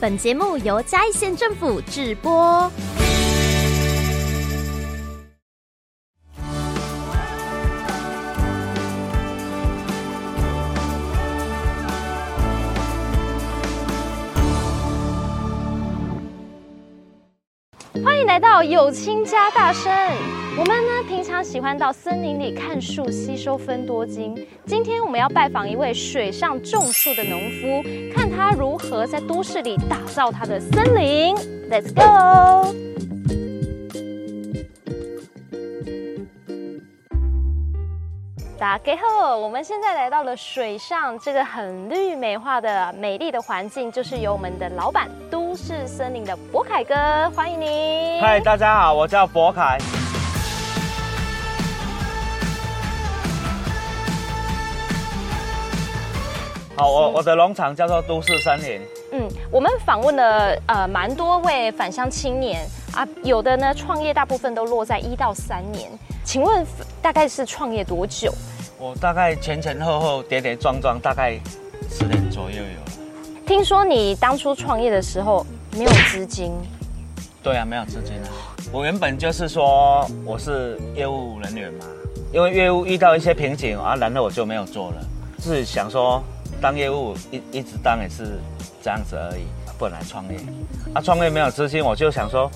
本节目由嘉义县政府制播。欢迎来到有亲家大生。我们呢，平常喜欢到森林里看树，吸收芬多精。今天我们要拜访一位水上种树的农夫，看他如何在都市里打造他的森林。Let's go！大家好，我们现在来到了水上这个很绿美化的美丽的环境，就是由我们的老板都市森林的博凯哥，欢迎你。嗨，大家好，我叫博凯。好，我我的农场叫做都市森林。嗯，我们访问了呃蛮多位返乡青年啊，有的呢创业大部分都落在一到三年，请问大概是创业多久？我大概前前后后跌跌撞撞，大概十年左右有了。听说你当初创业的时候没有资金？对啊，没有资金啊。我原本就是说我是业务人员嘛，因为业务遇到一些瓶颈啊，然后我就没有做了。是想说当业务一一直当也是这样子而已，不能来创业。啊，创业没有资金，我就想说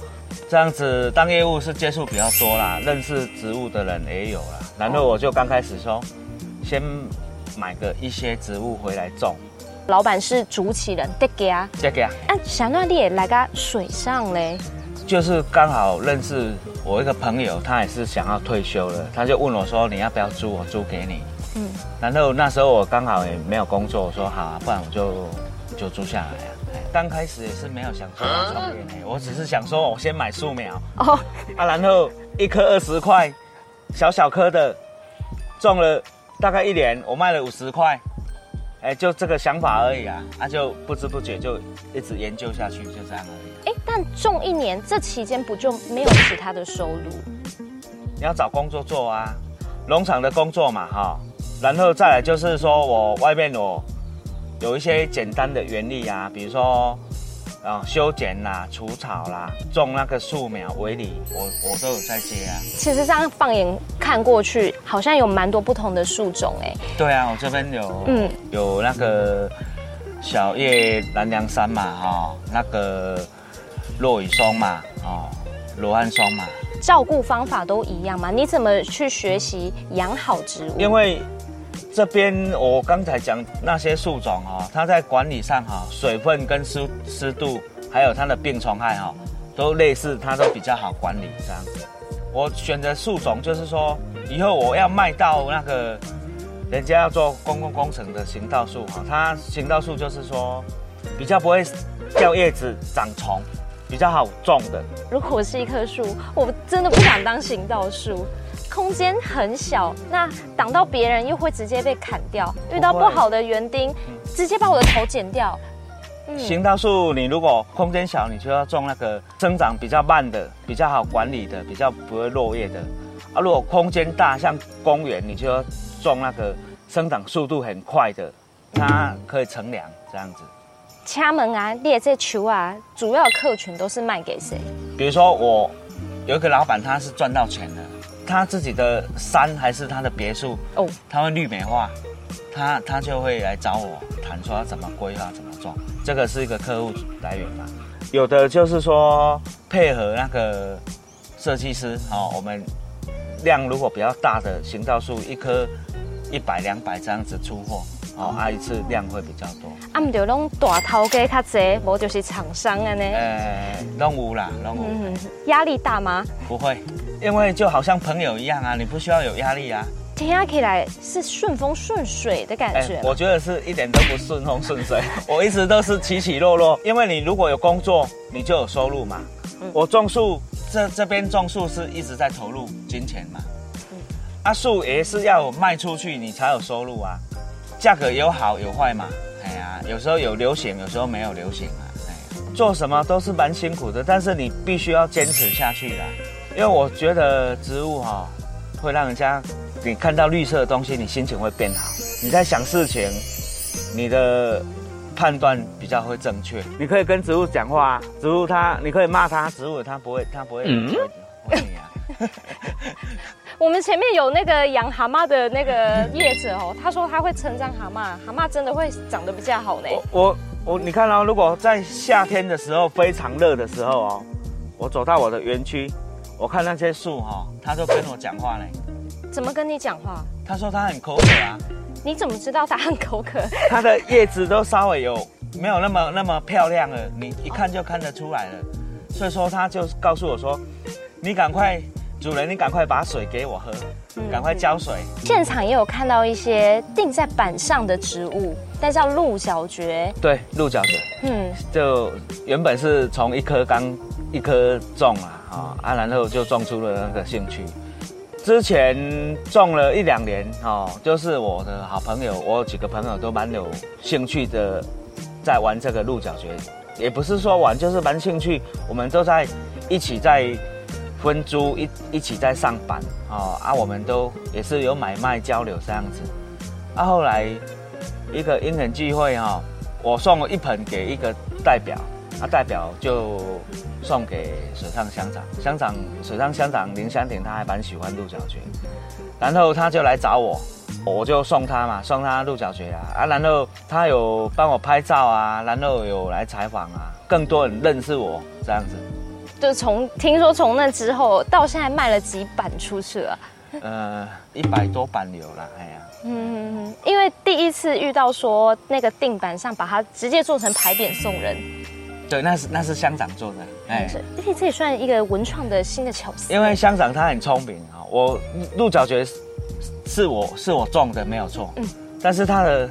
这样子当业务是接触比较多啦，认识植物的人也有啦。然后我就刚开始说，先买个一些植物回来种。老板是主持人，得给啊，得给啊。啊，想让你也来个水上嘞？就是刚好认识我一个朋友，他也是想要退休了，他就问我说：“你要不要租？我租给你。”嗯。然后那时候我刚好也没有工作，我说：“好啊，不然我就就住下来啊。”刚开始也是没有想说要创业，我只是想说我先买树苗哦，啊，然后一颗二十块。小小颗的，种了大概一年，我卖了五十块，哎，就这个想法而已啊，啊，就不知不觉就一直研究下去，就这样而已。哎，但种一年这期间不就没有其他的收入？你要找工作做啊，农场的工作嘛，哈，然后再来就是说我外面我有一些简单的原理啊，比如说。啊，修剪啦，除草啦，种那个树苗、围篱，我我都有在接啊。其实这样放眼看过去，好像有蛮多不同的树种哎。对啊，我这边有，嗯，有那个小叶南梁杉嘛，哈、哦，那个落羽松嘛，哦，罗汉松嘛。照顾方法都一样嘛？你怎么去学习养好植物？因为。这边我刚才讲那些树种哈，它在管理上哈，水分跟湿湿度，还有它的病虫害哈，都类似，它都比较好管理这样。我选择树种就是说，以后我要卖到那个人家要做公共工程的行道树哈，它行道树就是说比较不会掉叶子、长虫，比较好种的。如果我是一棵树，我真的不想当行道树。空间很小，那挡到别人又会直接被砍掉。遇到不好的园丁，嗯、直接把我的头剪掉。嗯、行道树，你如果空间小，你就要种那个生长比较慢的、比较好管理的、比较不会落叶的。啊，如果空间大，像公园，你就要种那个生长速度很快的，它可以乘凉这样子。请问啊，列这球啊，主要客群都是卖给谁？比如说我有一个老板，他是赚到钱的。他自己的山还是他的别墅哦，他会绿美化，他他就会来找我谈说要怎么规划怎么做，这个是一个客户来源嘛。有的就是说配合那个设计师哦，我们量如果比较大的行道树，一棵一百两百这样子出货哦，啊一次量会比较多。啊，唔就拢大头家较济，无就是厂商啊呢？呃，拢有啦，拢有。嗯，压力大吗？不会。因为就好像朋友一样啊，你不需要有压力啊。听起来是顺风顺水的感觉。我觉得是一点都不顺风顺水，我一直都是起起落落。因为你如果有工作，你就有收入嘛。嗯、我种树，这这边种树是一直在投入金钱嘛。嗯、啊，树也是要卖出去，你才有收入啊。价格有好有坏嘛。哎呀，有时候有流行，有时候没有流行啊。哎，做什么都是蛮辛苦的，但是你必须要坚持下去啦。因为我觉得植物哈，会让人家你看到绿色的东西，你心情会变好。你在想事情，你的判断比较会正确。你可以跟植物讲话啊，植物它，你可以骂它，植物它不会，它不会回回你啊。我们前面有那个养蛤蟆的那个叶子哦，他说他会成长蛤蟆，蛤蟆真的会长得比较好呢。我我你看哦，如果在夏天的时候非常热的时候哦，我走到我的园区，我看那些树哈，它都跟我讲话呢。怎么跟你讲话？他说他很口渴啊。你怎么知道他很口渴？它的叶子都稍微有没有那么那么漂亮了，你一看就看得出来了。所以说他就告诉我说，你赶快。主人，你赶快把水给我喝，赶快浇水。现场也有看到一些钉在板上的植物，但叫鹿角蕨。对，鹿角蕨。嗯，就原本是从一颗刚一颗种啊，啊，啊，然后就种出了那个兴趣。之前种了一两年，哦，就是我的好朋友，我有几个朋友都蛮有兴趣的，在玩这个鹿角蕨，也不是说玩，就是蛮兴趣，我们都在一起在。分租一一起在上班哦啊，我们都也是有买卖交流这样子。啊，后来一个因缘聚会哈，我送了一盆给一个代表，啊，代表就送给水上乡长，乡长水上乡长林香婷，他还蛮喜欢鹿角蕨，然后他就来找我，我就送他嘛，送他鹿角蕨啊，啊，然后他有帮我拍照啊，然后有来采访啊，更多人认识我这样子。就从听说从那之后到现在卖了几版出去了？呃，一百多版有了，哎呀，嗯，因为第一次遇到说那个定版上把它直接做成牌匾送人，对，那是那是乡长做的，哎，而且这也算一个文创的新的巧思。因为乡长他很聪明啊，我鹿角蕨是我是我种的没有错，嗯，但是他的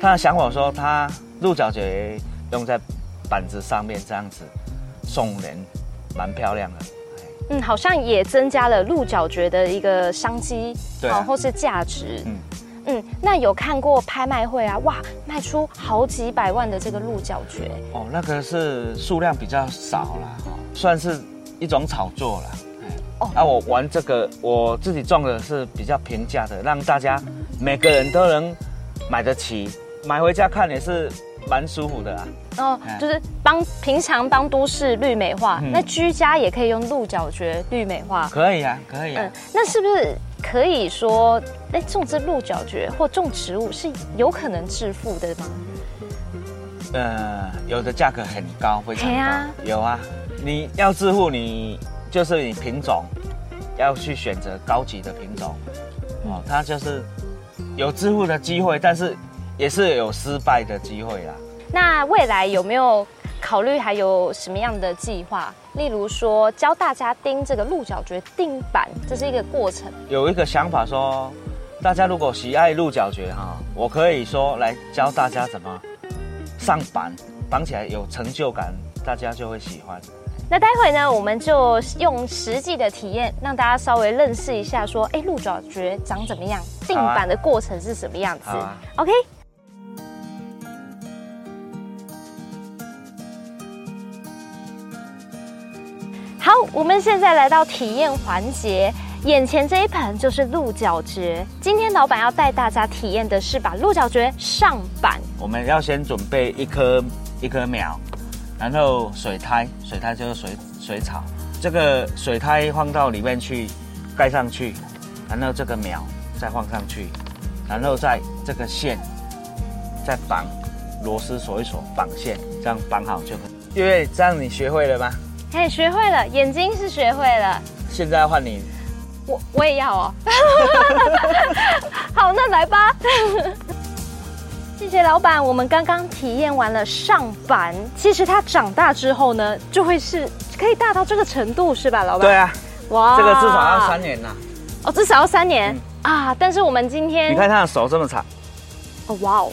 他的想法说他鹿角蕨用在板子上面这样子送人。蛮漂亮的，嗯，好像也增加了鹿角蕨的一个商机，对、啊，或是价值，嗯嗯。那有看过拍卖会啊？哇，卖出好几百万的这个鹿角蕨，哦，那个是数量比较少啦，算是一种炒作啦。哦，那、啊、我玩这个，我自己种的是比较平价的，让大家每个人都能买得起，买回家看也是。蛮舒服的啊，哦，就是帮平常帮都市绿美化，嗯，那居家也可以用鹿角蕨绿美化，可以啊，可以啊。嗯，那是不是可以说，哎，种植鹿角蕨或种植物是有可能致富的吗？呃，有的价格很高，非常高。啊，有啊，你要致富，你就是你品种要去选择高级的品种，哦，它就是有致富的机会，但是。也是有失败的机会啦。那未来有没有考虑还有什么样的计划？例如说教大家钉这个鹿角蕨钉板，这是一个过程。有一个想法说，大家如果喜爱鹿角蕨哈，我可以说来教大家怎么上板，绑起来有成就感，大家就会喜欢。那待会呢，我们就用实际的体验，让大家稍微认识一下，说，哎，鹿角蕨长怎么样？定板的过程是什么样子？啊，OK。我们现在来到体验环节。眼前这一盆就是鹿角蕨。今天老板要带大家体验的是把鹿角蕨上板。我们要先准备一颗一颗苗，然后水苔，水苔就是水水草。这个水苔放到里面去，盖上去，然后这个苗再放上去，然后再这个线再绑螺丝锁一锁，绑线，这样绑好就可以。月月，这样你学会了吗？哎，学会了，眼睛是学会了。现在换你，我我也要哦。好，那来吧。谢谢老板，我们刚刚体验完了上板。其实它长大之后呢，就会是可以大到这个程度，是吧，老板？对啊。哇，这个至少要三年呐。哦，至少要三年、嗯、啊！但是我们今天，你看他的手这么长。哦，哇哦，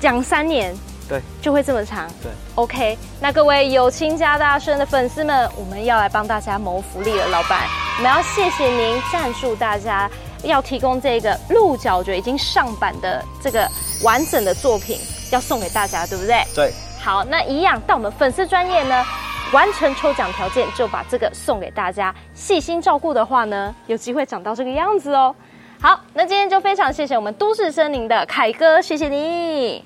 讲三年。对，就会这么长。对，OK。那各位有亲家大声的粉丝们，我们要来帮大家谋福利了，老板，我们要谢谢您赞助大家，要提供这个鹿角蕨已经上版的这个完整的作品，要送给大家，对不对？对。好，那一样到我们粉丝专业呢，完成抽奖条件就把这个送给大家，细心照顾的话呢，有机会长到这个样子哦。好，那今天就非常谢谢我们都市森林的凯哥，谢谢你。